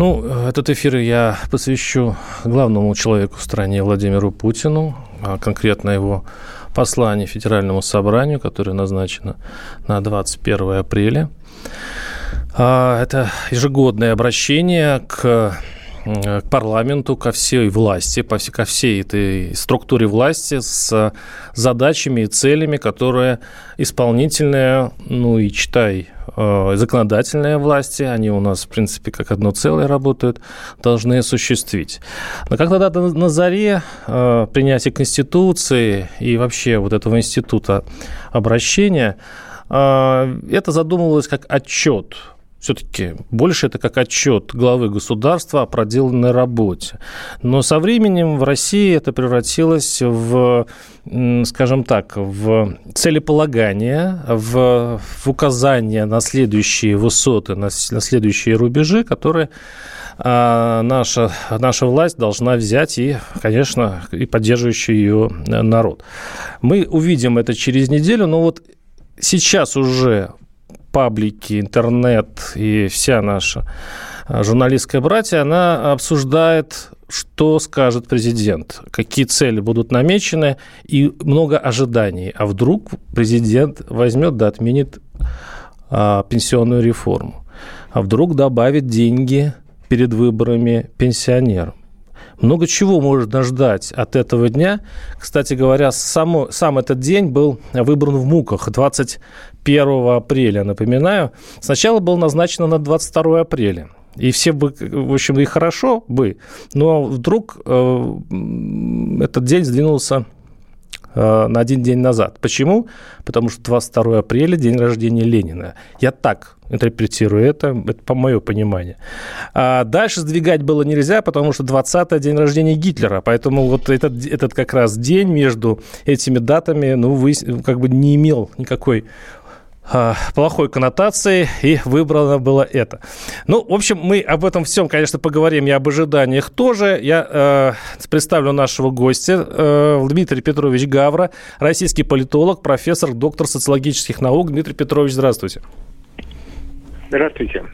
Ну, этот эфир я посвящу главному человеку в стране Владимиру Путину, а конкретно его послание Федеральному собранию, которое назначено на 21 апреля. А, Это ежегодное обращение к к парламенту, ко всей власти, ко всей этой структуре власти с задачами и целями, которые исполнительная, ну и читай, э, законодательная власти, они у нас, в принципе, как одно целое работают, должны осуществить. Но как тогда на заре э, принятия Конституции и вообще вот этого института обращения, э, это задумывалось как отчет все-таки больше это как отчет главы государства о проделанной работе. Но со временем в России это превратилось в, скажем так, в целеполагание, в, в указание на следующие высоты, на, на следующие рубежи, которые а, наша, наша власть должна взять и, конечно, и поддерживающий ее народ. Мы увидим это через неделю, но вот сейчас уже паблики, интернет и вся наша а, журналистская братья, она обсуждает, что скажет президент, какие цели будут намечены, и много ожиданий. А вдруг президент возьмет да отменит а, пенсионную реформу? А вдруг добавит деньги перед выборами пенсионерам? Много чего можно ждать от этого дня. Кстати говоря, само, сам этот день был выбран в муках 21 апреля, напоминаю. Сначала был назначено на 22 апреля. И все бы, в общем, и хорошо бы, но вдруг э, этот день сдвинулся на один день назад. Почему? Потому что 22 апреля – день рождения Ленина. Я так интерпретирую это, это по мое понимание. А дальше сдвигать было нельзя, потому что 20 день рождения Гитлера. Поэтому вот этот, этот как раз день между этими датами, ну, вы, как бы не имел никакой а, плохой коннотации, и выбрано было это. Ну, в общем, мы об этом всем, конечно, поговорим, и об ожиданиях тоже. Я э, представлю нашего гостя, э, Дмитрий Петрович Гавра, российский политолог, профессор, доктор социологических наук. Дмитрий Петрович, здравствуйте. Здравствуйте.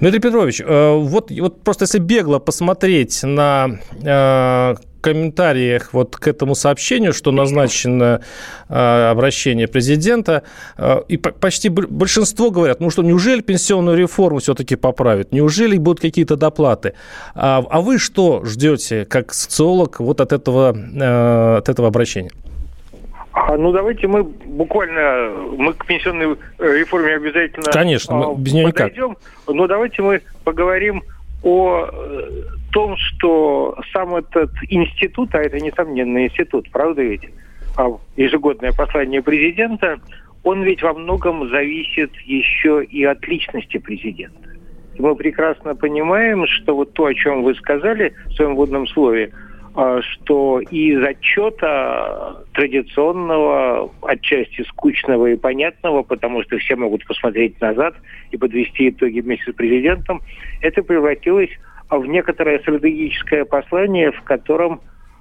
Дмитрий Петрович, э, вот, вот просто если бегло посмотреть на э, комментариях вот к этому сообщению, что назначено э, обращение президента, э, и по- почти большинство говорят, ну что, неужели пенсионную реформу все-таки поправят? Неужели будут какие-то доплаты? А, а вы что ждете, как социолог, вот от этого, от этого обращения? А, ну давайте мы буквально мы к пенсионной э, реформе обязательно Конечно, мы а, без нее никак. подойдем. Но давайте мы поговорим о э, том, что сам этот институт, а это несомненно институт, правда ведь, а, ежегодное послание президента, он ведь во многом зависит еще и от личности президента. И мы прекрасно понимаем, что вот то, о чем вы сказали в своем вводном слове, а, что из отчета традиционного, отчасти скучного и понятного, потому что все могут посмотреть назад и подвести итоги вместе с президентом, это превратилось в некоторое стратегическое послание, в котором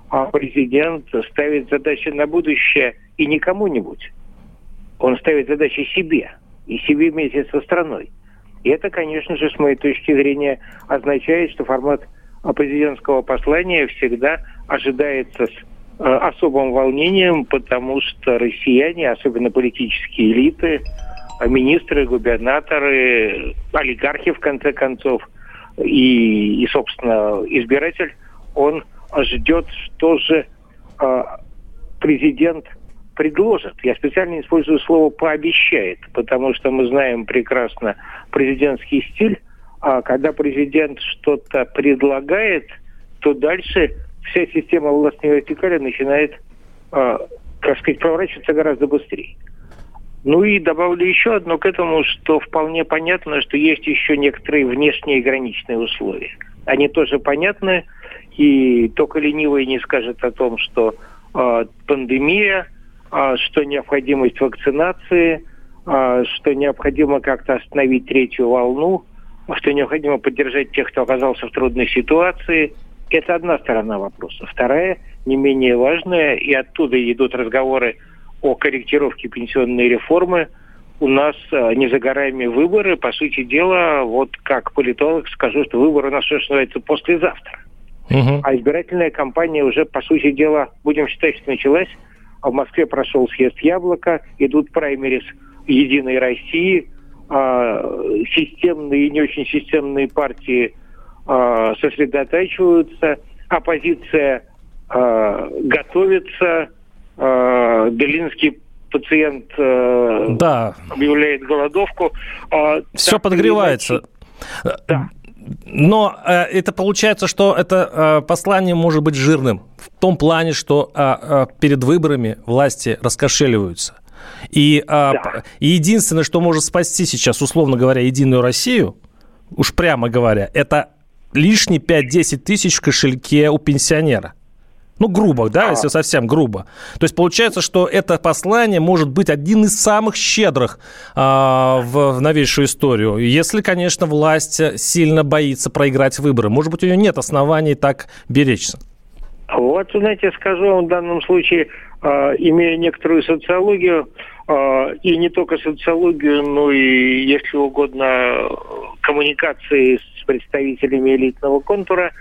а, президент ставит задачи на будущее и не кому-нибудь. Он ставит задачи себе, и себе вместе со страной. И это, конечно же, с моей точки зрения, означает, что формат а, президентского послания всегда ожидается с э, особым волнением, потому что россияне, особенно политические элиты, а, министры, губернаторы, олигархи, в конце концов, и, и собственно, избиратель, он ждет, что же э, президент предложит. Я специально использую слово «пообещает», потому что мы знаем прекрасно президентский стиль. А когда президент что-то предлагает, то дальше вся система властной вертикали начинает, э, так сказать, проворачиваться гораздо быстрее. Ну и добавлю еще одно к этому, что вполне понятно, что есть еще некоторые внешние граничные условия. Они тоже понятны, и только ленивый не скажет о том, что э, пандемия, э, что необходимость вакцинации, э, что необходимо как-то остановить третью волну, что необходимо поддержать тех, кто оказался в трудной ситуации. Это одна сторона вопроса. Вторая, не менее важная, и оттуда идут разговоры о корректировке пенсионной реформы. У нас э, не за горами выборы. По сути дела, вот как политолог скажу, что выборы у нас, что называется, послезавтра. Угу. А избирательная кампания уже, по сути дела, будем считать, что началась. А в Москве прошел съезд «Яблоко», идут праймерис «Единой России», а, системные и не очень системные партии а, сосредотачиваются, оппозиция а, готовится, а, Белинский пациент а, да. объявляет голодовку. А, Все подогревается. Да. Но э, это получается, что это э, послание может быть жирным в том плане, что э, э, перед выборами власти раскошеливаются. И, э, да. и единственное, что может спасти сейчас, условно говоря, Единую Россию, уж прямо говоря, это лишние 5-10 тысяч в кошельке у пенсионера. Ну, грубо, да, а. если совсем грубо. То есть получается, что это послание может быть один из самых щедрых а, в, в новейшую историю. Если, конечно, власть сильно боится проиграть выборы. Может быть, у нее нет оснований так беречься. Вот, знаете, скажу вам в данном случае, э, имея некоторую социологию, э, и не только социологию, но и, если угодно, коммуникации с представителями элитного контура, а,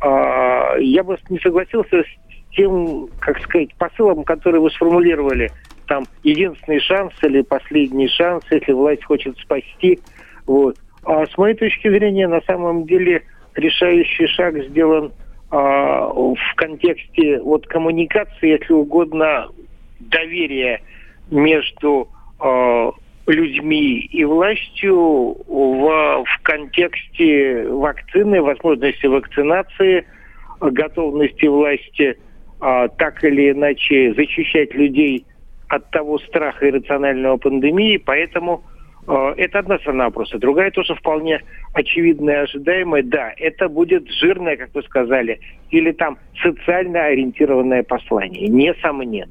я бы не согласился с тем, как сказать, посылом, который вы сформулировали. Там единственный шанс или последний шанс, если власть хочет спасти. Вот. А с моей точки зрения, на самом деле, решающий шаг сделан а, в контексте вот коммуникации, если угодно, доверия между а, людьми и властью в, в контексте вакцины, возможности вакцинации, готовности власти а, так или иначе защищать людей от того страха иррационального пандемии, поэтому э, это одна сторона вопроса. Другая тоже вполне очевидная, ожидаемая. Да, это будет жирное, как вы сказали, или там социально ориентированное послание, несомненно.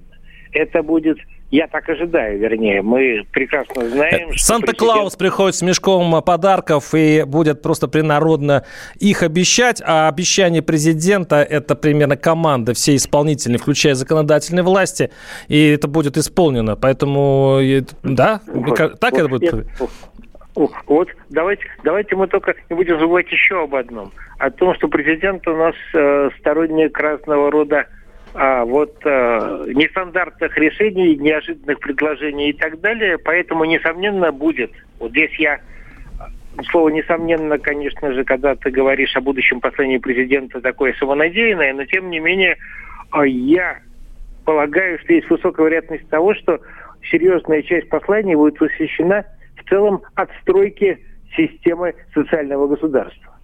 Это будет я так ожидаю, вернее. Мы прекрасно знаем, что Санта-Клаус президент... приходит с мешком подарков и будет просто принародно их обещать, а обещание президента – это примерно команда всей исполнительной, включая законодательной власти, и это будет исполнено. Поэтому, да, вот, так вот, это будет? Нет, вот давайте, давайте мы только не будем забывать еще об одном. О том, что президент у нас э, сторонник разного рода а, вот э, нестандартных решений, неожиданных предложений и так далее. Поэтому, несомненно, будет. Вот здесь я слово несомненно, конечно же, когда ты говоришь о будущем послании президента, такое самонадеянное, но тем не менее я полагаю, что есть высокая вероятность того, что серьезная часть послания будет посвящена в целом отстройке системы социального государства.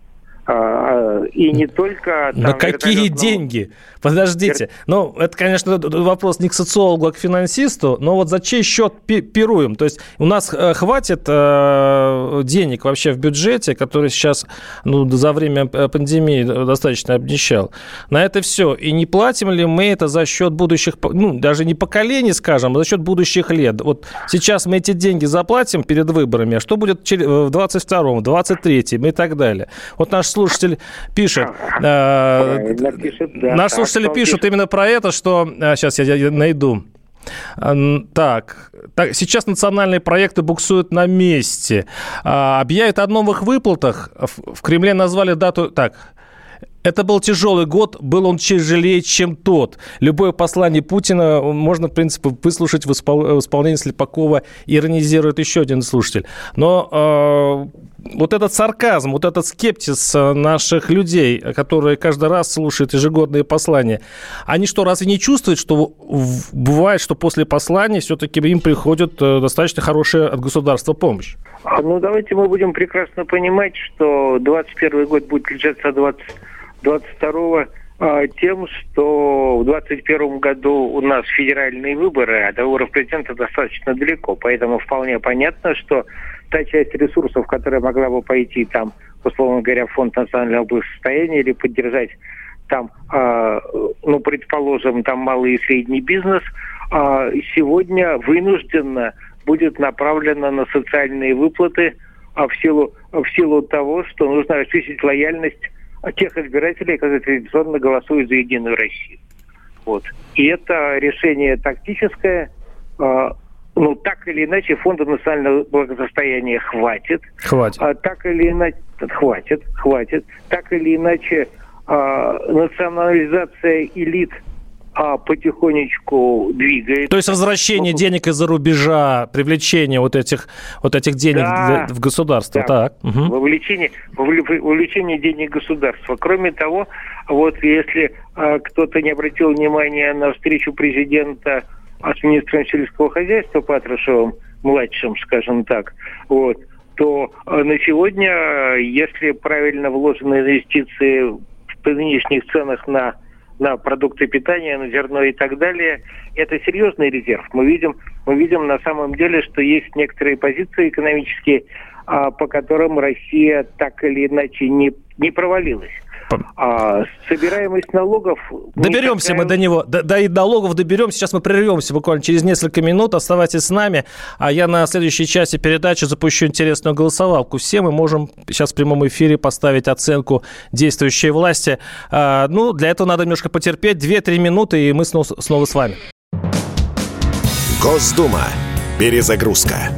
А, и не только... Там, На какие деньги? Подождите. Ну, это, конечно, вопрос не к социологу, а к финансисту, но вот за чей счет пируем? То есть у нас э, хватит э, денег вообще в бюджете, который сейчас ну, за время э, пандемии достаточно обнищал. На это все. И не платим ли мы это за счет будущих, ну, даже не поколений, скажем, а за счет будущих лет? Вот сейчас мы эти деньги заплатим перед выборами, а что будет в 22-м, 23-м и так далее? Вот наш слушатель пишет, э, наш слушатель пишет именно про это, что... Сейчас э, я, я найду. Так, так, сейчас национальные проекты буксуют на месте. А, объявят о новых выплатах. В, в Кремле назвали дату... Так, это был тяжелый год, был он тяжелее, чем тот. Любое послание Путина можно, в принципе, выслушать в, испол... в исполнении Слепакова, иронизирует еще один слушатель. Но э, вот этот сарказм, вот этот скептиз наших людей, которые каждый раз слушают ежегодные послания, они что, разве не чувствуют, что бывает, что после послания все-таки им приходит э, достаточно хорошая от государства помощь? Ну, давайте мы будем прекрасно понимать, что 21 год будет отличаться от 20 22 а, тем, что в 2021 году у нас федеральные выборы, а до выборов президента достаточно далеко. Поэтому вполне понятно, что та часть ресурсов, которая могла бы пойти там, условно говоря, в фонд национального благосостояния или поддержать там, э, ну, предположим, там малый и средний бизнес, э, сегодня вынужденно будет направлена на социальные выплаты а в силу, в силу того, что нужно очистить лояльность тех избирателей, которые традиционно голосуют за Единую Россию. Вот. И это решение тактическое. Э, ну, так или иначе, фонда национального благосостояния хватит. Хватит. А, так или иначе, хватит, хватит. Так или иначе, а, национализация элит а потихонечку двигается. То есть возвращение ну, денег из-за рубежа, привлечение вот этих, вот этих денег да, для, в государство. Да. Так. Угу. Вовлечение, вовлечение денег государства. Кроме того, вот если а, кто-то не обратил внимания на встречу президента министром сельского хозяйства Патрушевым, младшим, скажем так, вот, то а, на сегодня, если правильно вложены инвестиции в нынешних ценах на на продукты питания, на зерно и так далее. Это серьезный резерв. Мы видим, мы видим на самом деле, что есть некоторые позиции экономические, а, по которым Россия так или иначе не, не провалилась. А собираемость налогов... Доберемся такая... мы до него. До, до налогов доберемся. Сейчас мы прервемся буквально через несколько минут. Оставайтесь с нами. А я на следующей части передачи запущу интересную голосовалку. Все мы можем сейчас в прямом эфире поставить оценку действующей власти. А, ну, для этого надо немножко потерпеть. 2-3 минуты, и мы снова, снова с вами. Госдума. Перезагрузка.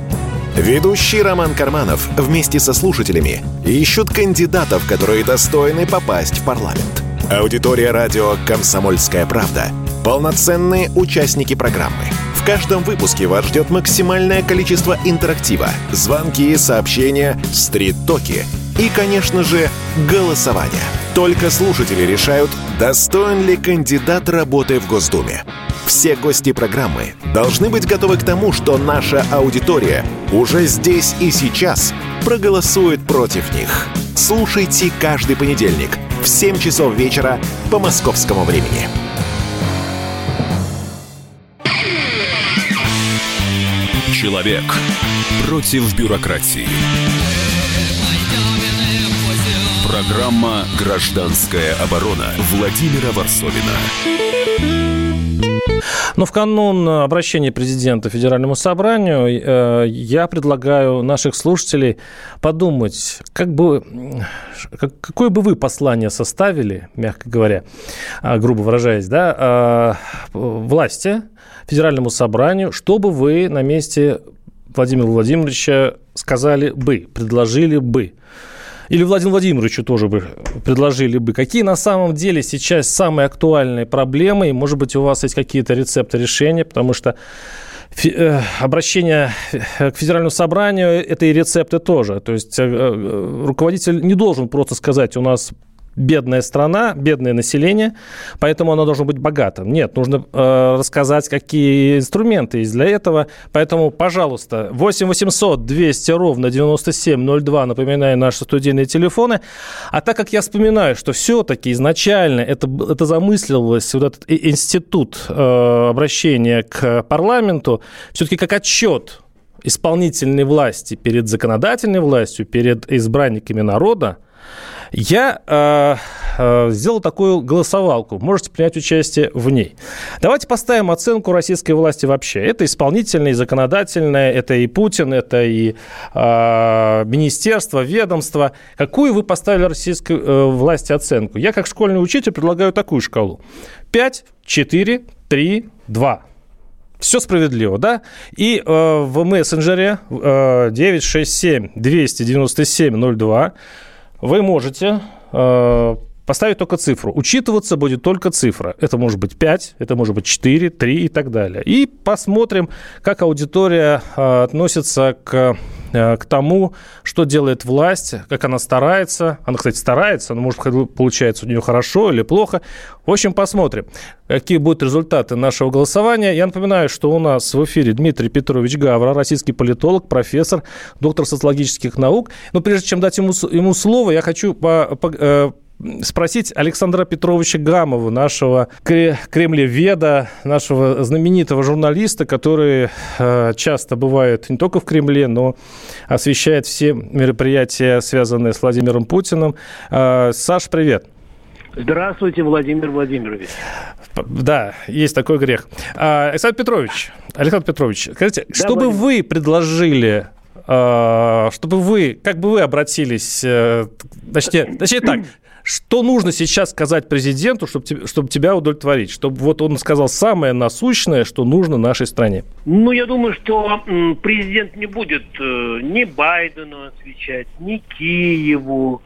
Ведущий Роман Карманов вместе со слушателями ищут кандидатов, которые достойны попасть в парламент. Аудитория радио «Комсомольская правда» — полноценные участники программы. В каждом выпуске вас ждет максимальное количество интерактива, звонки, сообщения, стрит-токи и, конечно же, голосование. Только слушатели решают, достоин ли кандидат работы в Госдуме. Все гости программы должны быть готовы к тому, что наша аудитория уже здесь и сейчас проголосует против них. Слушайте каждый понедельник в 7 часов вечера по московскому времени. Человек против бюрократии. Программа «Гражданская оборона» Владимира Варсовина. Но в канун обращения президента Федеральному собранию э, я предлагаю наших слушателей подумать, как бы, какое бы вы послание составили, мягко говоря, а, грубо выражаясь, да, а, власти, Федеральному собранию, чтобы вы на месте Владимира Владимировича сказали бы, предложили бы или Владимиру Владимировичу тоже бы предложили бы, какие на самом деле сейчас самые актуальные проблемы, и, может быть, у вас есть какие-то рецепты решения, потому что э, обращение к федеральному собранию – это и рецепты тоже. То есть э, руководитель не должен просто сказать, у нас бедная страна, бедное население, поэтому оно должно быть богатым. Нет, нужно э, рассказать, какие инструменты есть для этого. Поэтому, пожалуйста, 8 800 200 ровно 9702, напоминаю, наши студийные телефоны. А так как я вспоминаю, что все-таки изначально это, это замыслилось, вот этот институт э, обращения к парламенту, все-таки как отчет исполнительной власти перед законодательной властью, перед избранниками народа, я э, э, сделал такую голосовалку. Можете принять участие в ней. Давайте поставим оценку российской власти вообще. Это исполнительное, и законодательное, это и Путин, это и э, министерство, ведомство. Какую вы поставили российской э, власти оценку? Я как школьный учитель предлагаю такую шкалу. 5, 4, 3, 2. Все справедливо, да? И э, в мессенджере э, 967 297 02 вы можете э, поставить только цифру. Учитываться будет только цифра. Это может быть 5, это может быть 4, 3 и так далее. И посмотрим, как аудитория э, относится к к тому, что делает власть, как она старается. Она, кстати, старается, но, может, получается у нее хорошо или плохо. В общем, посмотрим, какие будут результаты нашего голосования. Я напоминаю, что у нас в эфире Дмитрий Петрович Гавра, российский политолог, профессор, доктор социологических наук. Но прежде чем дать ему, ему слово, я хочу по, по, э, спросить Александра Петровича Гамова, нашего кремлеведа, нашего знаменитого журналиста, который э, часто бывает не только в Кремле, но освещает все мероприятия, связанные с Владимиром Путиным. Э, Саш, привет. Здравствуйте, Владимир Владимирович. Да, есть такой грех. А, Александр Петрович, Александр Петрович, скажите, да, что бы вы предложили чтобы вы, как бы вы обратились, э, точнее, точнее так, что нужно сейчас сказать президенту, чтобы, чтобы тебя удовлетворить? Чтобы вот он сказал самое насущное, что нужно нашей стране. Ну, я думаю, что президент не будет э, ни Байдену отвечать, ни Киеву.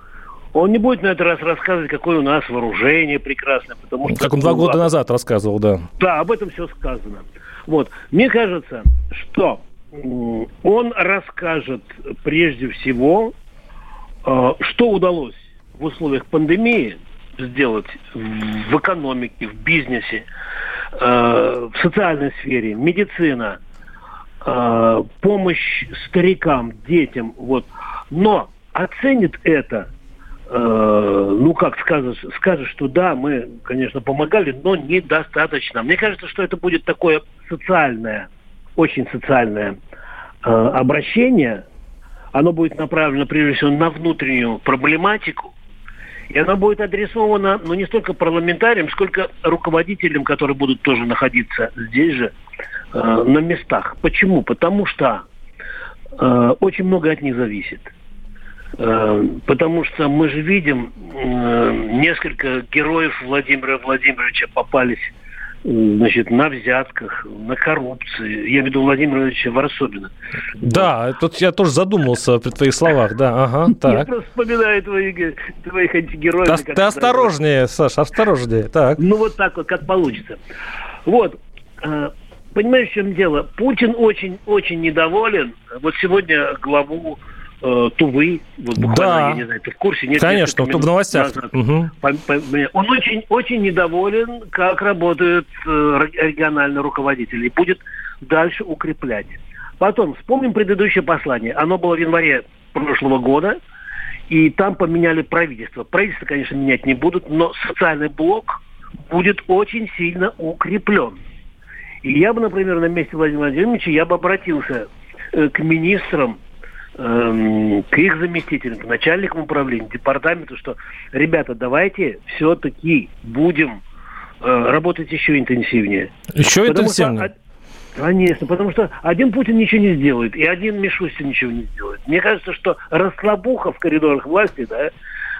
Он не будет на этот раз рассказывать, какое у нас вооружение прекрасное, потому что... Как он два года назад рассказывал, да. Да, об этом все сказано. Вот. Мне кажется, что он расскажет прежде всего, э, что удалось в условиях пандемии сделать в экономике, в бизнесе, э, в социальной сфере, медицина, э, помощь старикам, детям, вот. Но оценит это, ну как скажешь, скажет, что да, мы, конечно, помогали, но недостаточно. Мне кажется, что это будет такое социальное, очень социальное обращение. Оно будет направлено прежде всего на внутреннюю проблематику, и она будет адресована, ну, не столько парламентариям, сколько руководителям, которые будут тоже находиться здесь же, э, на местах. Почему? Потому что э, очень много от них зависит. Э, потому что мы же видим, э, несколько героев Владимира Владимировича попались значит, на взятках, на коррупции. Я имею в виду Владимира Владимировича Варсобина. Да, тут я тоже задумался при твоих словах, да, ага, так. Я просто вспоминаю твоих, твоих антигероев. Ты, ты осторожнее, Саша, осторожнее, так. Ну, вот так вот, как получится. Вот, э, понимаешь, в чем дело? Путин очень-очень недоволен. Вот сегодня главу Тувы, вот буквально, да. я не знаю, ты в курсе? Нет, Конечно, в новостях. Угу. Он очень, очень недоволен, как работают э, региональные руководители, и будет дальше укреплять. Потом, вспомним предыдущее послание. Оно было в январе прошлого года, и там поменяли правительство. Правительство, конечно, менять не будут, но социальный блок будет очень сильно укреплен. И я бы, например, на месте Владимира Владимировича, я бы обратился э, к министрам Эм, к их заместителям, к начальникам управления, департаменту, что, ребята, давайте все-таки будем э, работать еще интенсивнее. Еще Потому интенсивнее? Что, конечно, потому что один Путин ничего не сделает, и один Мишустин ничего не сделает. Мне кажется, что расслабуха в коридорах власти, да,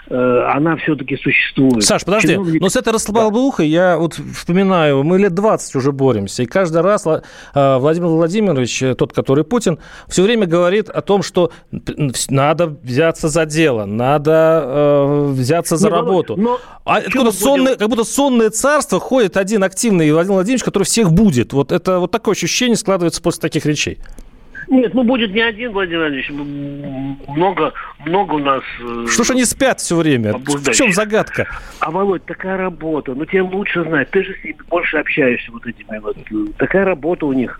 она все-таки существует. Саш, подожди, Чиновник... но с этой расслабухой да. я вот вспоминаю, мы лет 20 уже боремся, и каждый раз э, Владимир Владимирович, э, тот, который Путин, все время говорит о том, что надо взяться за дело, надо э, взяться за не, работу. Но... А откуда сонное, как будто сонное царство ходит один активный Владимир Владимирович, который всех будет. Вот это вот такое ощущение складывается после таких речей. Нет, ну будет не один, Владимир Владимирович. Много, много у нас... Э, Что ж они спят все время? В чем загадка? А, Володь, такая работа. Ну, тебе лучше знать. Ты же с ними больше общаешься вот этими вот. Такая работа у них.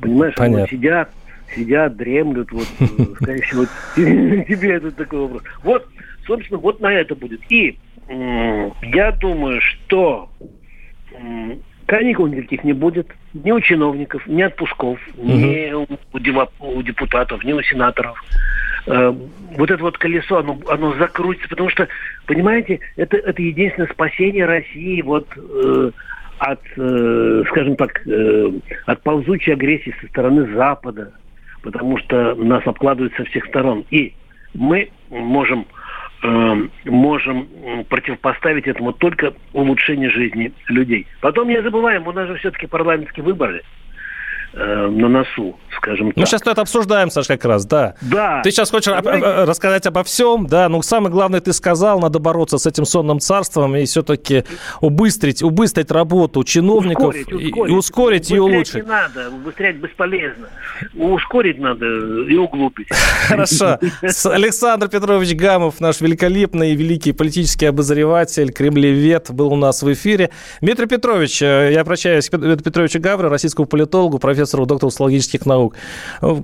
Понимаешь, Понятно. вот сидят, сидят, дремлют. Вот, э, скорее всего, тебе это такой вопрос. Вот, собственно, вот на это будет. И я думаю, что Каникул никаких не будет. Ни у чиновников, ни отпусков, угу. ни у, депутатов, ни у сенаторов. Э, вот это вот колесо, оно, оно закрутится, потому что, понимаете, это, это единственное спасение России вот э, от, э, скажем так, э, от ползучей агрессии со стороны Запада, потому что нас обкладывают со всех сторон. И мы можем Эм, можем противопоставить этому только улучшение жизни людей. Потом не забываем, у нас же все-таки парламентские выборы э, на носу, скажем так. Ну, сейчас это обсуждаем, Саша, как раз, да. Да. Ты сейчас хочешь Давай. рассказать обо всем, да, ну, самое главное, ты сказал, надо бороться с этим сонным царством и все-таки убыстрить, убыстрить работу чиновников ускорить, ускорить. и ускорить и улучшить. не надо, убыстрять бесполезно. Ускорить надо и углубить. Хорошо. Александр Петрович Гамов, наш великолепный и великий политический обозреватель, кремлевед, был у нас в эфире. Дмитрий Петрович, э, я обращаюсь к Петровичу Гавру, российскому политологу, профессору профессору, доктору социологических наук.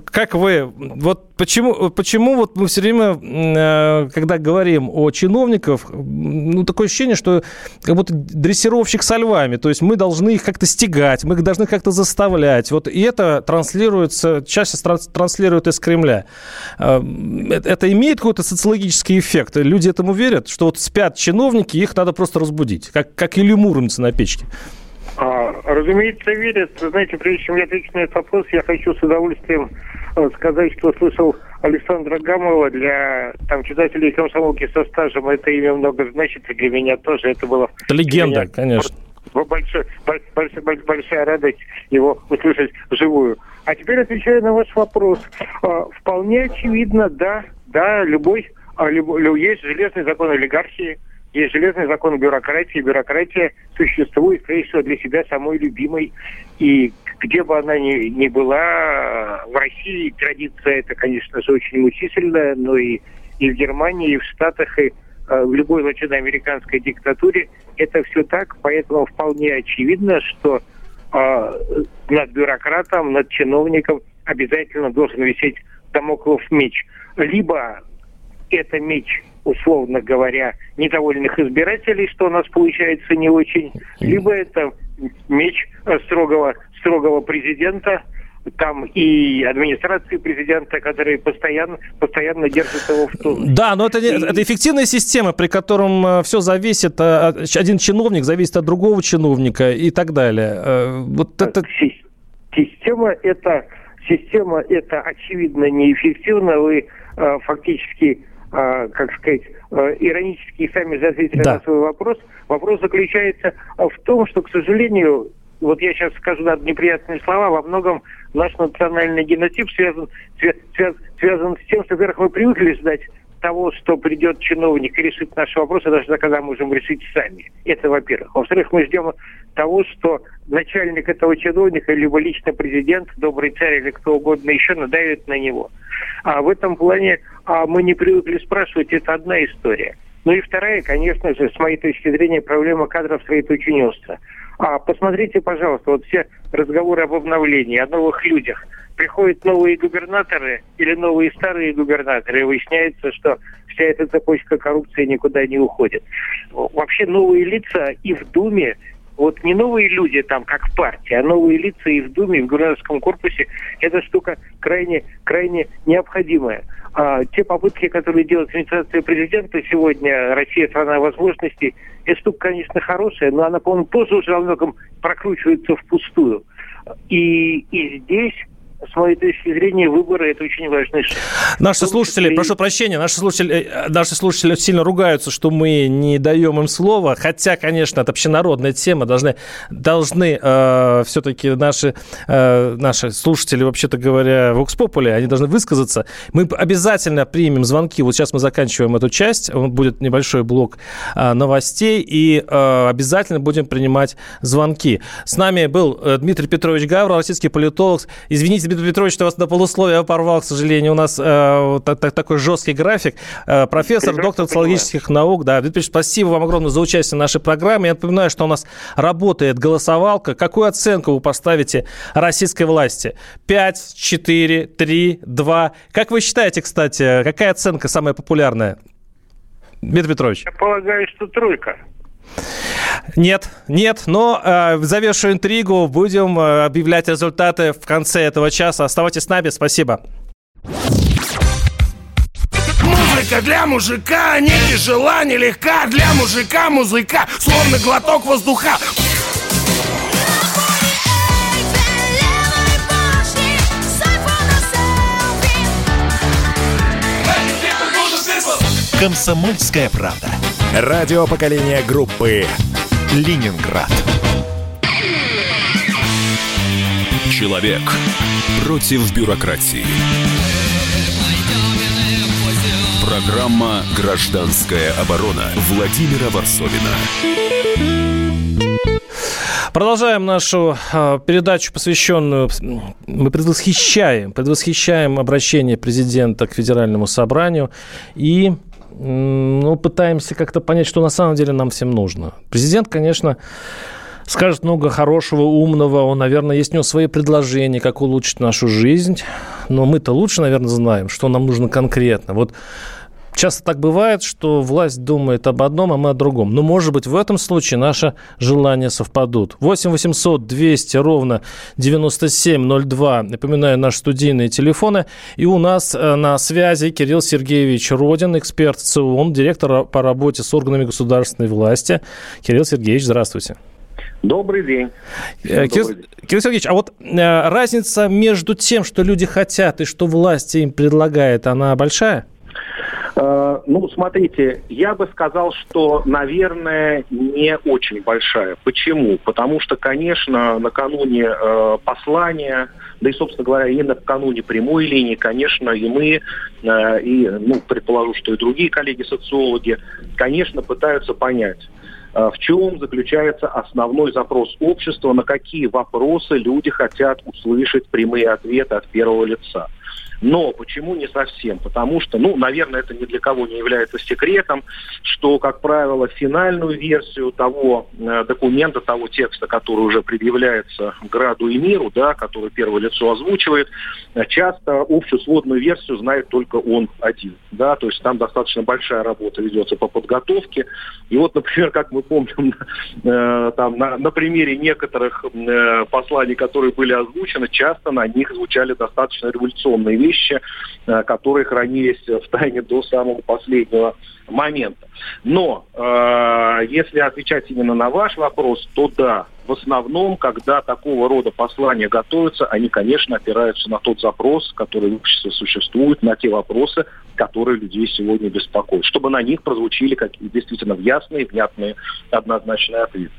Как вы, вот почему, почему вот мы все время, э, когда говорим о чиновниках, ну, такое ощущение, что как будто дрессировщик со львами, то есть мы должны их как-то стегать, мы их должны как-то заставлять. Вот и это транслируется, чаще транслируют из Кремля. Э, это имеет какой-то социологический эффект? Люди этому верят, что вот спят чиновники, их надо просто разбудить, как, как или муромцы на печке? А, разумеется, верят. Знаете, прежде чем я отвечу на этот вопрос, я хочу с удовольствием э, сказать, что слышал Александра Гамова для там, читателей комсомолки со стажем. Это имя много значит, и для меня тоже это было... Это легенда, конечно. Большой, большой, большая радость его услышать вживую. А теперь отвечаю на ваш вопрос. А, вполне очевидно, да, да, любой, а, любой есть железный закон олигархии, есть железный закон бюрократии. Бюрократия существует, скорее всего, для себя самой любимой. И где бы она ни, ни была, в России традиция это, конечно же, очень мучительная, но и, и в Германии, и в Штатах, и э, в любой латиноамериканской диктатуре это все так. Поэтому вполне очевидно, что э, над бюрократом, над чиновником обязательно должен висеть домоклов меч. Либо это меч условно говоря, недовольных избирателей, что у нас получается не очень, либо это меч строгого, строгого президента, там и администрации президента, которые постоянно, постоянно держат его в тонусе. Да, но это, и... это эффективная система, при котором э, все зависит, э, один чиновник зависит от другого чиновника и так далее. Э, вот это... Система это, система это очевидно неэффективна. Вы фактически как сказать, а, иронически сами ответили да. на свой вопрос. Вопрос заключается в том, что, к сожалению, вот я сейчас скажу надо неприятные слова, во многом наш национальный генотип связан, связан, связан с тем, что, во-первых, мы привыкли ждать того, что придет чиновник и решит наши вопросы, даже когда можем решить сами. Это во-первых. Во-вторых, мы ждем того, что начальник этого чиновника, либо лично президент, добрый царь или кто угодно еще надавит на него. А в этом плане а мы не привыкли спрашивать, это одна история. Ну и вторая, конечно же, с моей точки зрения, проблема кадров строительства. А посмотрите, пожалуйста, вот все разговоры об обновлении, о новых людях. Приходят новые губернаторы или новые старые губернаторы, и выясняется, что вся эта цепочка коррупции никуда не уходит. Вообще новые лица и в Думе, вот не новые люди там, как партия, а новые лица и в Думе, и в губернаторском корпусе, эта штука крайне, крайне необходимая. А, те попытки, которые делает администрация президента сегодня, Россия страна возможностей, эта штука, конечно, хорошая, но она, по-моему, тоже уже во многом прокручивается впустую. И, и здесь с моей точки зрения, выборы – это очень важный шаг. Наши слушатели, прошу прощения, наши слушатели, э, наши слушатели сильно ругаются, что мы не даем им слова, хотя, конечно, это общенародная тема, должны, должны э, все-таки наши, э, наши слушатели, вообще-то говоря, в Окспополе, они должны высказаться. Мы обязательно примем звонки, вот сейчас мы заканчиваем эту часть, будет небольшой блок э, новостей, и э, обязательно будем принимать звонки. С нами был э, Дмитрий Петрович Гавро, российский политолог. Извините, Дмитрий Петрович, что вас на полусловие порвал, к сожалению. У нас э, так, такой жесткий график. Э, профессор, доктор социологических наук. Да, Дмитрий Петрович, спасибо вам огромное за участие в нашей программе. Я напоминаю, что у нас работает голосовалка. Какую оценку вы поставите российской власти? 5, 4, 3, 2. Как вы считаете, кстати, какая оценка самая популярная? Дмитрий Петрович. Я полагаю, что тройка. Нет, нет, но э, завершу интригу, будем э, объявлять результаты в конце этого часа. Оставайтесь с нами, спасибо. Музыка для мужика не тяжела, не легка Для мужика музыка, словно глоток воздуха Комсомольская правда. Радио поколения группы Ленинград. Человек против бюрократии. Программа «Гражданская оборона» Владимира Варсовина. Продолжаем нашу э, передачу, посвященную... Мы предвосхищаем, предвосхищаем обращение президента к Федеральному собранию и ну, пытаемся как-то понять, что на самом деле нам всем нужно. Президент, конечно, скажет много хорошего, умного, он, наверное, есть у него свои предложения, как улучшить нашу жизнь, но мы-то лучше, наверное, знаем, что нам нужно конкретно. Вот Часто так бывает, что власть думает об одном, а мы о другом. Но, может быть, в этом случае наши желания совпадут. 8 800 200 ровно 9702. Напоминаю, наши студийные телефоны. И у нас э, на связи Кирилл Сергеевич Родин, эксперт ЦИОМ, директор по работе с органами государственной власти. Кирилл Сергеевич, здравствуйте. Добрый день. Э, Кирилл, Добрый день. Кирилл Сергеевич, а вот э, разница между тем, что люди хотят и что власть им предлагает, она большая? Э, ну, смотрите, я бы сказал, что, наверное, не очень большая. Почему? Потому что, конечно, накануне э, послания, да и, собственно говоря, и накануне прямой линии, конечно, и мы, э, и, ну, предположу, что и другие коллеги-социологи, конечно, пытаются понять, э, в чем заключается основной запрос общества, на какие вопросы люди хотят услышать прямые ответы от первого лица. Но почему не совсем? Потому что, ну, наверное, это ни для кого не является секретом, что, как правило, финальную версию того э, документа, того текста, который уже предъявляется Граду и миру, да, который первое лицо озвучивает, э, часто общую сводную версию знает только он один. Да, то есть там достаточно большая работа ведется по подготовке. И вот, например, как мы помним, э, там, на, на примере некоторых э, посланий, которые были озвучены, часто на них звучали достаточно революционные вещи, вещи, э, которые хранились в тайне до самого последнего момента. Но э, если отвечать именно на ваш вопрос, то да, в основном, когда такого рода послания готовятся, они, конечно, опираются на тот запрос, который в обществе существует, на те вопросы, которые людей сегодня беспокоят, чтобы на них прозвучили как действительно ясные, внятные, однозначные ответы.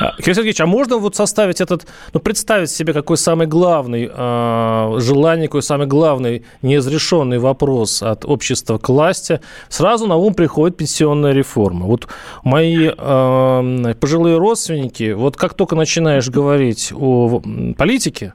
А, Кирилл Сергеевич, а можно вот составить этот, ну, представить себе, какой самый главный э, желание, какой самый главный неразрешенный вопрос от общества к власти? Сразу на ум приходит пенсионная реформа. Вот мои э, пожилые родственники, вот как только начинаешь говорить о политике,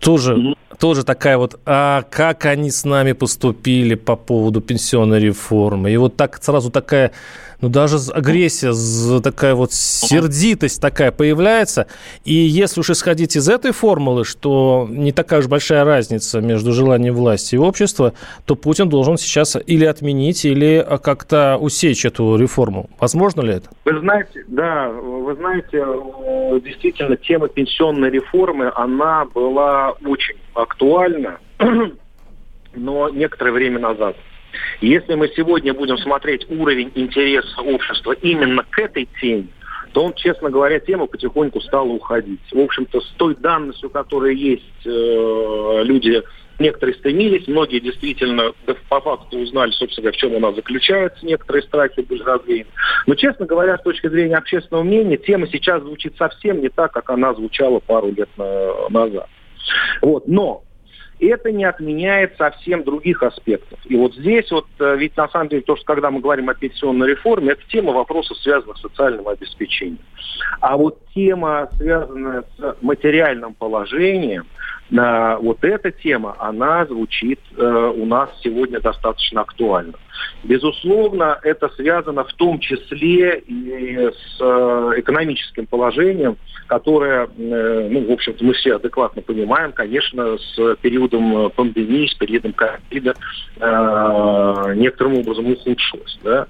тоже, тоже такая вот, а как они с нами поступили по поводу пенсионной реформы? И вот так сразу такая ну, даже агрессия, такая вот сердитость такая появляется. И если уж исходить из этой формулы, что не такая уж большая разница между желанием власти и общества, то Путин должен сейчас или отменить, или как-то усечь эту реформу. Возможно ли это? Вы знаете, да, вы знаете, действительно, тема пенсионной реформы, она была очень актуальна, но некоторое время назад. Если мы сегодня будем смотреть уровень интереса общества именно к этой теме, то он, честно говоря, тема потихоньку стала уходить. В общем-то, с той данностью, которая есть, э, люди некоторые стремились, многие действительно по факту узнали, собственно в чем у нас заключаются некоторые страхи были развеяны. Но, честно говоря, с точки зрения общественного мнения, тема сейчас звучит совсем не так, как она звучала пару лет назад. Вот. Но это не отменяет совсем других аспектов. И вот здесь вот, э, ведь на самом деле, то, что когда мы говорим о пенсионной реформе, это тема вопросов, связанных с социальным обеспечением. А вот тема, связанная с материальным положением, вот эта тема, она звучит э, у нас сегодня достаточно актуально. Безусловно, это связано в том числе и с э, экономическим положением, которое, э, ну, в общем-то, мы все адекватно понимаем, конечно, с периодом пандемии, с периодом ковида э, некоторым образом ухудшилось. Да?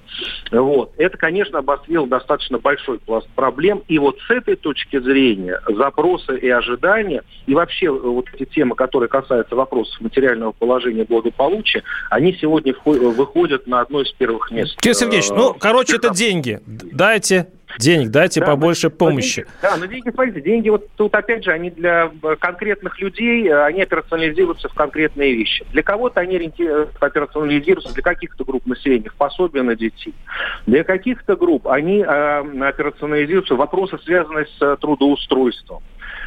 Вот. Это, конечно, обострило достаточно большой пласт проблем. И вот с этой точки зрения запросы и ожидания, и вообще вот эти темы, которые касаются вопросов материального положения благополучия, они сегодня выходят на одно из первых мест. Кирилл Сергеевич, ну, короче, это деньги. Дайте денег, дайте да, побольше помощи. Деньги, да, но деньги, смотрите, деньги вот тут опять же, они для э, конкретных людей, э, они операционализируются в конкретные вещи. Для кого-то они э, операционализируются для каких-то групп населения, в пособие на детей. Для каких-то групп они э, операционализируются вопросы, связанные с трудоустройством.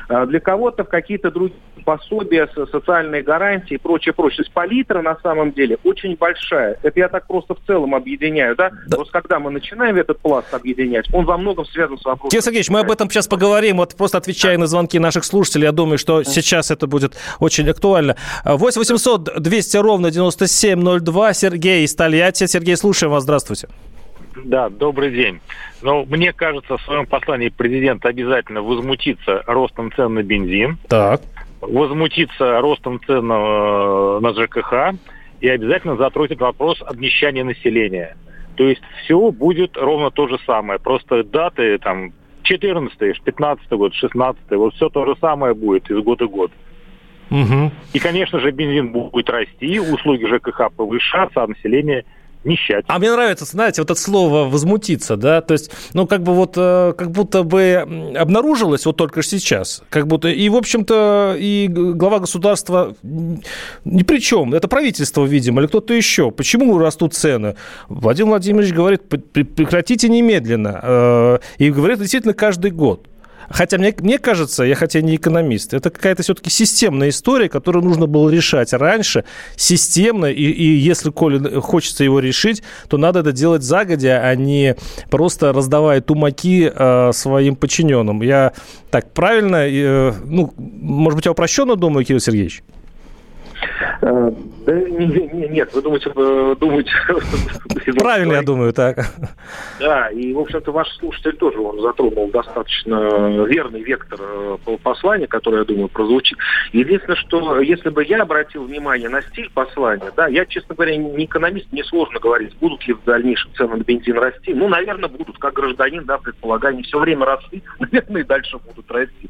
А для кого-то в какие-то другие пособия, социальные гарантии и прочее, прочее. То есть палитра на самом деле очень большая. Это я так просто в целом объединяю, да? да. Вот когда мы начинаем этот пласт объединять, он во многом связан с вопросом... Кирилл Сергеевич, мы об этом сейчас поговорим. Вот просто отвечая на звонки наших слушателей, я думаю, что сейчас это будет очень актуально. 8 800 200 ровно 9702. Сергей из Тольятти. Сергей, слушаем вас. Здравствуйте. Да, добрый день. Но мне кажется, в своем послании президент обязательно возмутится ростом цен на бензин. Так. Возмутится ростом цен на, на ЖКХ и обязательно затронет вопрос обнищания населения. То есть все будет ровно то же самое. Просто даты там 14 15 год, 16 вот все то же самое будет из года в год. Угу. И, конечно же, бензин будет расти, услуги ЖКХ повышаться, а население нищать. А мне нравится, знаете, вот это слово «возмутиться», да, то есть, ну, как бы вот, э, как будто бы обнаружилось вот только сейчас, как будто, и, в общем-то, и глава государства ни при чем, это правительство, видимо, или кто-то еще. Почему растут цены? Владимир Владимирович говорит, прекратите немедленно, э, и говорит действительно каждый год. Хотя мне, мне кажется, я хотя не экономист, это какая-то все-таки системная история, которую нужно было решать раньше, системно, и, и если, коли хочется его решить, то надо это делать загодя, а не просто раздавая тумаки э, своим подчиненным. Я так правильно, э, ну, может быть, я упрощенно думаю, Кирилл Сергеевич? Э, да не, не, нет, вы думаете, вы думаете... Правильно, я думаю, так. Да, и, в общем-то, ваш слушатель тоже он затронул достаточно верный вектор э, послания, который, я думаю, прозвучит. Единственное, что если бы я обратил внимание на стиль послания, да, я, честно говоря, не экономист, мне сложно говорить, будут ли в дальнейшем цены на бензин расти. Ну, наверное, будут, как гражданин, да, предполагаю, не все время росли, наверное, и дальше будут расти.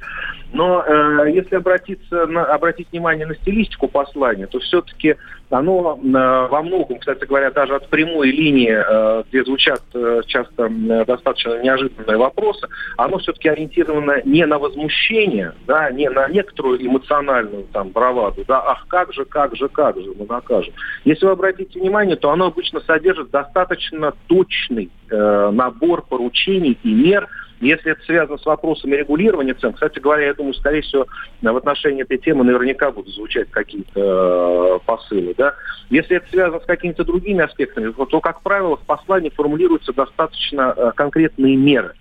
Но э, если обратиться на, обратить внимание на стилистику послания, то все-таки оно э, во многом, кстати говоря, даже от прямой линии, э, где звучат э, часто достаточно неожиданные вопросы, оно все-таки ориентировано не на возмущение, да, не на некоторую эмоциональную там браваду, да, ах, как же, как же, как же мы накажем. Если вы обратите внимание, то оно обычно содержит достаточно точный э, набор поручений и мер, если это связано с вопросами регулирования цен, кстати говоря, я думаю, скорее всего, в отношении этой темы наверняка будут звучать какие-то э, посылы. Да? Если это связано с какими-то другими аспектами, то, как правило, в послании формулируются достаточно э, конкретные меры.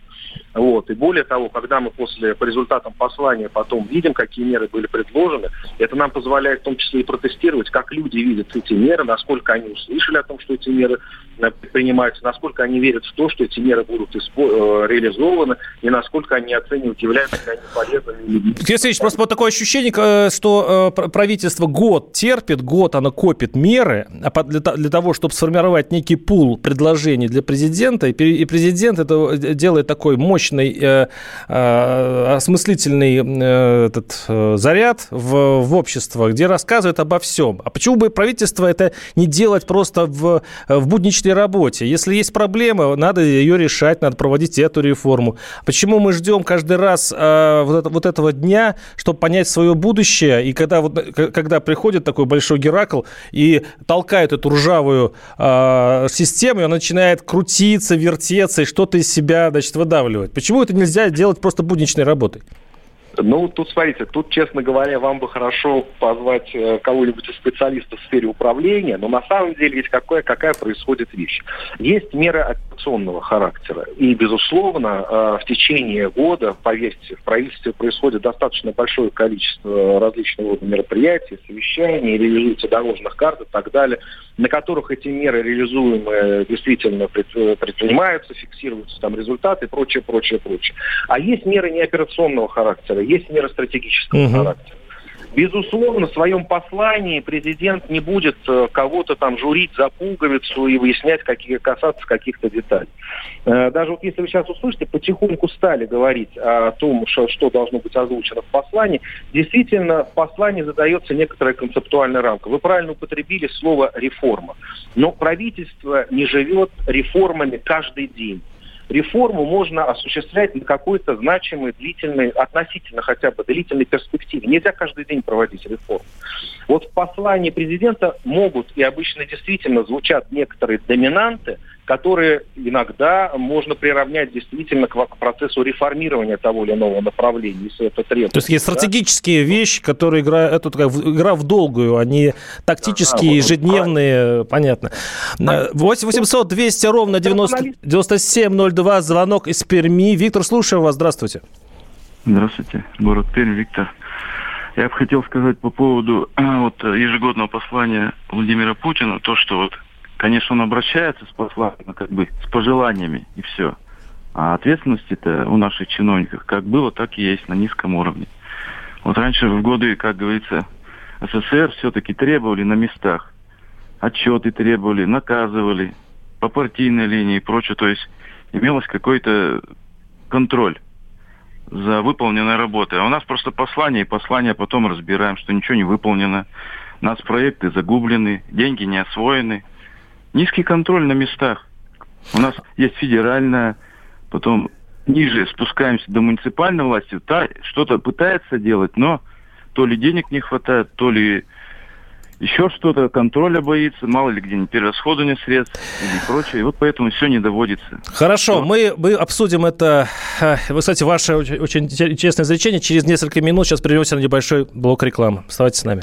Вот. И более того, когда мы после, по результатам послания потом видим, какие меры были предложены, это нам позволяет в том числе и протестировать, как люди видят эти меры, насколько они услышали о том, что эти меры э, принимаются, насколько они верят в то, что эти меры будут испо- э, реализованы, и насколько они оценивают, являются ли они полезными. Алексей просто вот такое ощущение, э, что правительство год терпит, год оно копит меры а для, того, чтобы сформировать некий пул предложений для президента, и президент это делает такой мощный э, э, осмыслительный э, этот, э, заряд в, в общество, где рассказывает обо всем. А почему бы правительство это не делать просто в, в будничной работе? Если есть проблема, надо ее решать, надо проводить эту реформу. Почему мы ждем каждый раз э, вот, это, вот этого дня, чтобы понять свое будущее, и когда, вот, когда приходит такой большой Геракл и толкает эту ржавую э, систему, и она начинает крутиться, вертеться, и что-то из себя, значит, выдавливать? Почему это нельзя делать просто будничной работой? Ну, тут, смотрите, тут, честно говоря, вам бы хорошо позвать э, кого-нибудь из специалистов в сфере управления, но на самом деле есть какая, какая происходит вещь. Есть меры операционного характера. И, безусловно, э, в течение года, поверьте, в правительстве происходит достаточно большое количество различного рода мероприятий, совещаний, реализуется дорожных карт и так далее, на которых эти меры реализуемые действительно предпринимаются, фиксируются там результаты и прочее, прочее, прочее. А есть меры неоперационного характера есть меры стратегического угу. характера. Безусловно, в своем послании президент не будет э, кого-то там журить за пуговицу и выяснять, какие, касаться каких-то деталей. Э, даже вот если вы сейчас услышите, потихоньку стали говорить о том, что, что должно быть озвучено в послании, действительно в послании задается некоторая концептуальная рамка. Вы правильно употребили слово «реформа». Но правительство не живет реформами каждый день реформу можно осуществлять на какой-то значимой, длительной, относительно хотя бы длительной перспективе. Нельзя каждый день проводить реформу. Вот в послании президента могут и обычно действительно звучат некоторые доминанты – которые иногда можно приравнять действительно к процессу реформирования того или иного направления, если это требуется. То есть есть стратегические да? вещи, которые играют, это такая игра в долгую, они тактические, а, ежедневные, а... понятно. 8 800 200 ровно 90, 9702, звонок из Перми. Виктор, слушаю вас, здравствуйте. Здравствуйте, город Пермь, Виктор. Я бы хотел сказать по поводу вот, ежегодного послания Владимира Путина, то, что вот конечно, он обращается с посланиями, как бы с пожеланиями и все. А ответственности-то у наших чиновников как было, так и есть на низком уровне. Вот раньше в годы, как говорится, СССР все-таки требовали на местах. Отчеты требовали, наказывали по партийной линии и прочее. То есть имелось какой-то контроль за выполненной работой. А у нас просто послание, и послание потом разбираем, что ничего не выполнено. У нас проекты загублены, деньги не освоены. Низкий контроль на местах. У нас есть федеральная, потом ниже спускаемся до муниципальной власти. Та что-то пытается делать, но то ли денег не хватает, то ли еще что-то, контроля боится, мало ли где-нибудь перерасходование средств и прочее. И вот поэтому все не доводится. Хорошо, мы, мы обсудим это. Вы, кстати, ваше очень, очень интересное изречение. Через несколько минут сейчас прервемся на небольшой блок рекламы. Оставайтесь с нами.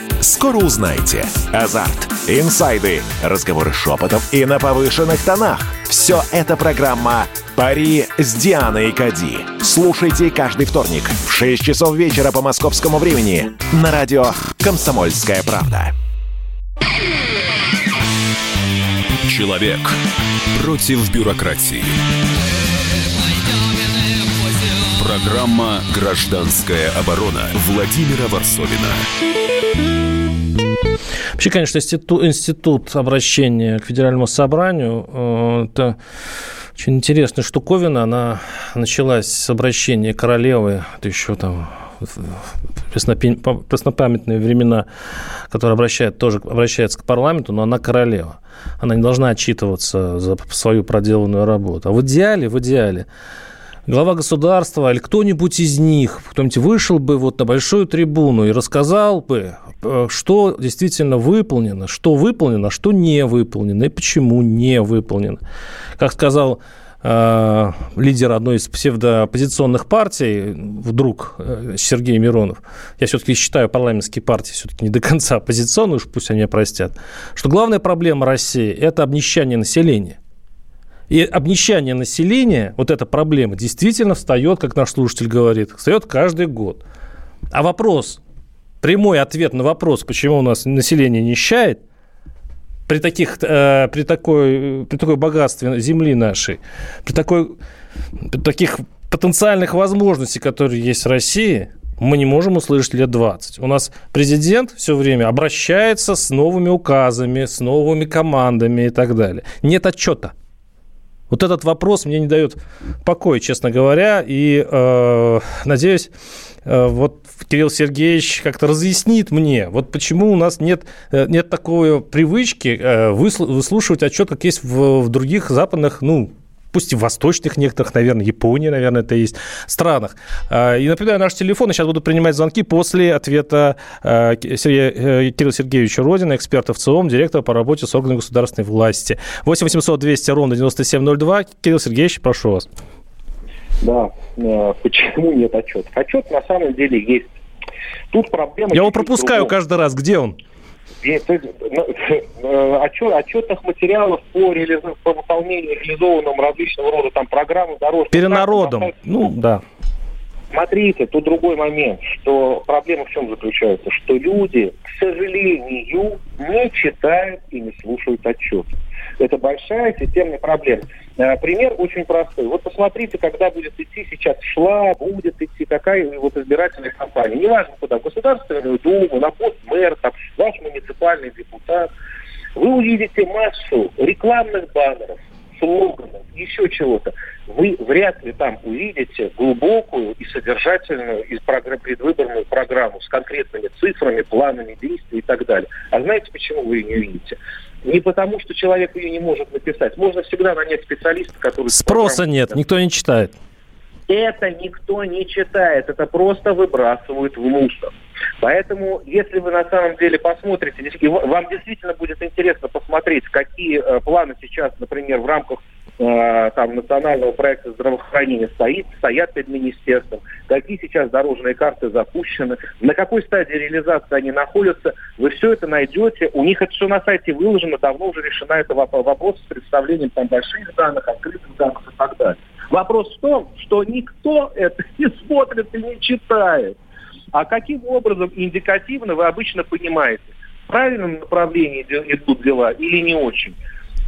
Скоро узнаете. Азарт, инсайды, разговоры шепотов и на повышенных тонах. Все это программа «Пари с Дианой Кади». Слушайте каждый вторник в 6 часов вечера по московскому времени на радио «Комсомольская правда». Человек против бюрократии. Программа «Гражданская оборона» Владимира Варсовина. Вообще, конечно, институт, институт обращения к Федеральному собранию э, – это очень интересная штуковина. Она началась с обращения королевы, это еще там преснопамятные времена, которая обращает, тоже обращается к парламенту, но она королева. Она не должна отчитываться за свою проделанную работу. А в идеале, в идеале, глава государства или кто-нибудь из них, кто-нибудь вышел бы вот на большую трибуну и рассказал бы, э, что действительно выполнено, что выполнено, а что не выполнено и почему не выполнено. Как сказал э, лидер одной из псевдооппозиционных партий, вдруг э, Сергей Миронов, я все-таки считаю парламентские партии все-таки не до конца оппозиционные, уж пусть они простят, что главная проблема России – это обнищание населения. И обнищание населения, вот эта проблема, действительно встает, как наш слушатель говорит, встает каждый год. А вопрос, прямой ответ на вопрос, почему у нас население нищает, при, таких, э, при, такой, при такой богатстве земли нашей, при, такой, при таких потенциальных возможностей, которые есть в России, мы не можем услышать лет 20. У нас президент все время обращается с новыми указами, с новыми командами и так далее. Нет отчета. Вот этот вопрос мне не дает покоя, честно говоря, и э, надеюсь, э, вот Кирилл Сергеевич как-то разъяснит мне, вот почему у нас нет, э, нет такой привычки э, выслушивать отчет, как есть в, в других западных, ну, пусть и в восточных некоторых, наверное, Японии, наверное, это есть, странах. А, и напоминаю, наш телефон, я сейчас буду принимать звонки после ответа а, Сергея, э, Кирилла Сергеевича Родина, эксперта в ЦИОМ, директора по работе с органами государственной власти. 8 800 200 ровно 9702. Кирилл Сергеевич, прошу вас. Да, э, почему нет отчета? Отчет на самом деле есть. Тут проблема... Я его пропускаю каждый раз. Где он? Э, отчет, отчетных материалов по, реализ... по выполнению реализованным различного рода там программ дорожных... Перенародом, ну да. Смотрите, тут другой момент, что проблема в чем заключается, что люди, к сожалению, не читают и не слушают отчет. Это большая системная проблема. Э, пример очень простой. Вот посмотрите, когда будет идти, сейчас шла, будет идти какая вот избирательная кампания. Неважно куда, Государственную Думу, на пост мэра, там, ваш муниципальный депутат. Вы увидите массу рекламных баннеров, слоганов, еще чего-то. Вы вряд ли там увидите глубокую и содержательную и предвыборную программу с конкретными цифрами, планами действий и так далее. А знаете, почему вы ее не увидите? Не потому, что человек ее не может написать. Можно всегда нанять специалиста, который... Спроса нет, никто не читает. Это никто не читает, это просто выбрасывают в мусор. Поэтому, если вы на самом деле посмотрите, вам действительно будет интересно посмотреть, какие э, планы сейчас, например, в рамках там, национального проекта здравоохранения стоит, стоят перед министерством, какие сейчас дорожные карты запущены, на какой стадии реализации они находятся, вы все это найдете. У них это все на сайте выложено, давно уже решена эта вопрос с представлением там больших данных, открытых данных и так далее. Вопрос в том, что никто это не смотрит и не читает. А каким образом индикативно вы обычно понимаете, в правильном направлении идут дела или не очень?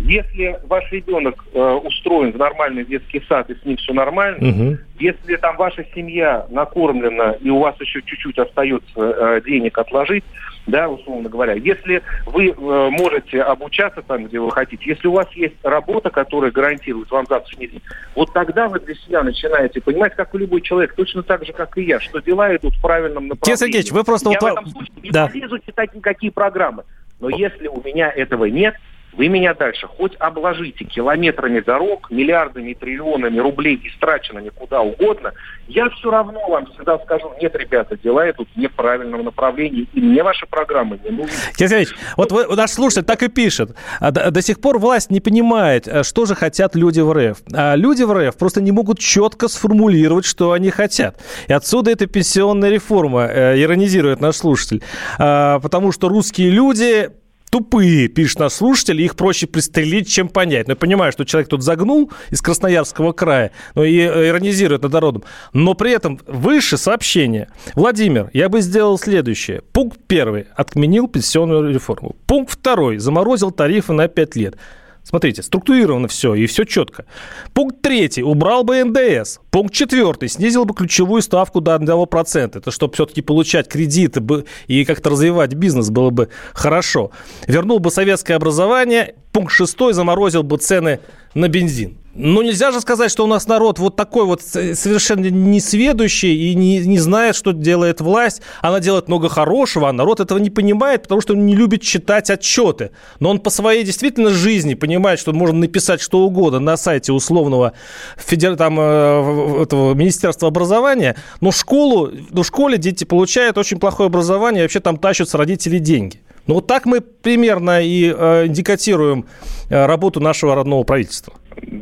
Если ваш ребенок э, устроен в нормальный детский сад и с ним все нормально, угу. если там ваша семья накормлена и у вас еще чуть-чуть остается э, денег отложить, да, условно говоря. Если вы э, можете обучаться там, где вы хотите, если у вас есть работа, которая гарантирует вам завтрашний день, вот тогда вы для себя начинаете понимать, как и любой человек, точно так же, как и я, что дела идут в правильном направлении. Кирилл Сергеевич, вы просто... Я в этом случае не да. полезу читать никакие программы. Но если у меня этого нет, вы меня дальше хоть обложите километрами дорог, миллиардами, триллионами рублей, истраченными куда угодно, я все равно вам всегда скажу, нет, ребята, дела идут в правильном направлении, и мне ваши программы не нужны. Сергей вот вы, наш слушатель так и пишет. А до, до сих пор власть не понимает, э, что же хотят люди в РФ. А люди в РФ просто не могут четко сформулировать, что они хотят. И отсюда эта пенсионная реформа, э, иронизирует наш слушатель. А, потому что русские люди тупые, пишет наш слушатель, их проще пристрелить, чем понять. Но я понимаю, что человек тут загнул из Красноярского края, но и э, иронизирует над народом. Но при этом выше сообщение. Владимир, я бы сделал следующее. Пункт первый. Отменил пенсионную реформу. Пункт второй. Заморозил тарифы на 5 лет. Смотрите, структурировано все, и все четко. Пункт третий. Убрал бы НДС. Пункт четвертый. Снизил бы ключевую ставку до 1%. Это чтобы все-таки получать кредиты и как-то развивать бизнес было бы хорошо. Вернул бы советское образование. Пункт шестой. Заморозил бы цены на бензин. Ну, нельзя же сказать, что у нас народ вот такой вот совершенно несведущий и не, не знает, что делает власть. Она делает много хорошего, а народ этого не понимает, потому что он не любит читать отчеты. Но он по своей действительно жизни понимает, что можно написать что угодно на сайте условного федер... там, э, этого Министерства образования, но школу, ну, в школе дети получают очень плохое образование, и вообще там тащатся родители деньги. Ну, вот так мы примерно и э, индикатируем э, работу нашего родного правительства.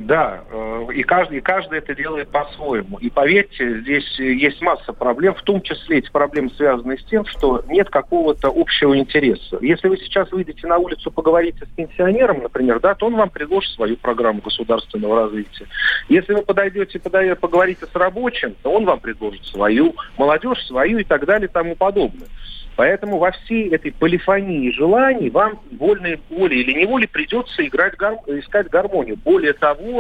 Да, э, и каждый, и каждый это делает по-своему. И поверьте, здесь есть масса проблем, в том числе эти проблемы связаны с тем, что нет какого-то общего интереса. Если вы сейчас выйдете на улицу, поговорите с пенсионером, например, да, то он вам предложит свою программу государственного развития. Если вы подойдете, поговорите с рабочим, то он вам предложит свою, молодежь свою и так далее и тому подобное. Поэтому во всей этой полифонии желаний вам вольной волей или неволей придется играть, гар... искать гармонию. Более того,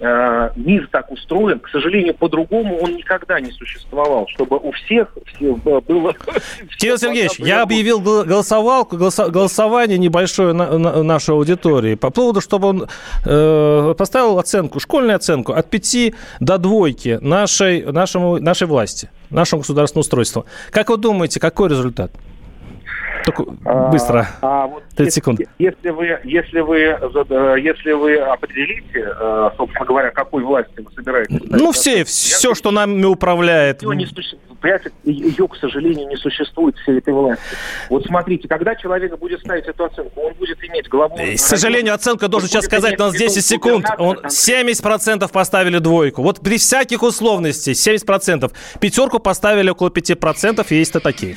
э, мир так устроен, к сожалению, по-другому он никогда не существовал, чтобы у всех все было... Кирилл Сергеевич, я объявил голосовалку, голосование небольшое на, на нашей аудитории по поводу, чтобы он э, поставил оценку, школьную оценку от 5 до двойки нашей, нашему, нашей власти нашему государственному устройству. Как вы думаете, какой результат? Только быстро. А, а вот 30 если, секунд. Если вы, если вы, если вы определите, э, собственно говоря, какой власти вы собираетесь... Ну, все, я, все, что нами управляет. Ее, не ее, к сожалению, не существует всей этой власти. Вот смотрите, когда человек будет ставить эту оценку, он будет иметь главу... К сожалению, оценка, должен сейчас сказать, у нас 10 секунд. Он 70% поставили двойку. Вот при всяких условностях 70%. Пятерку поставили около 5%, есть-то такие.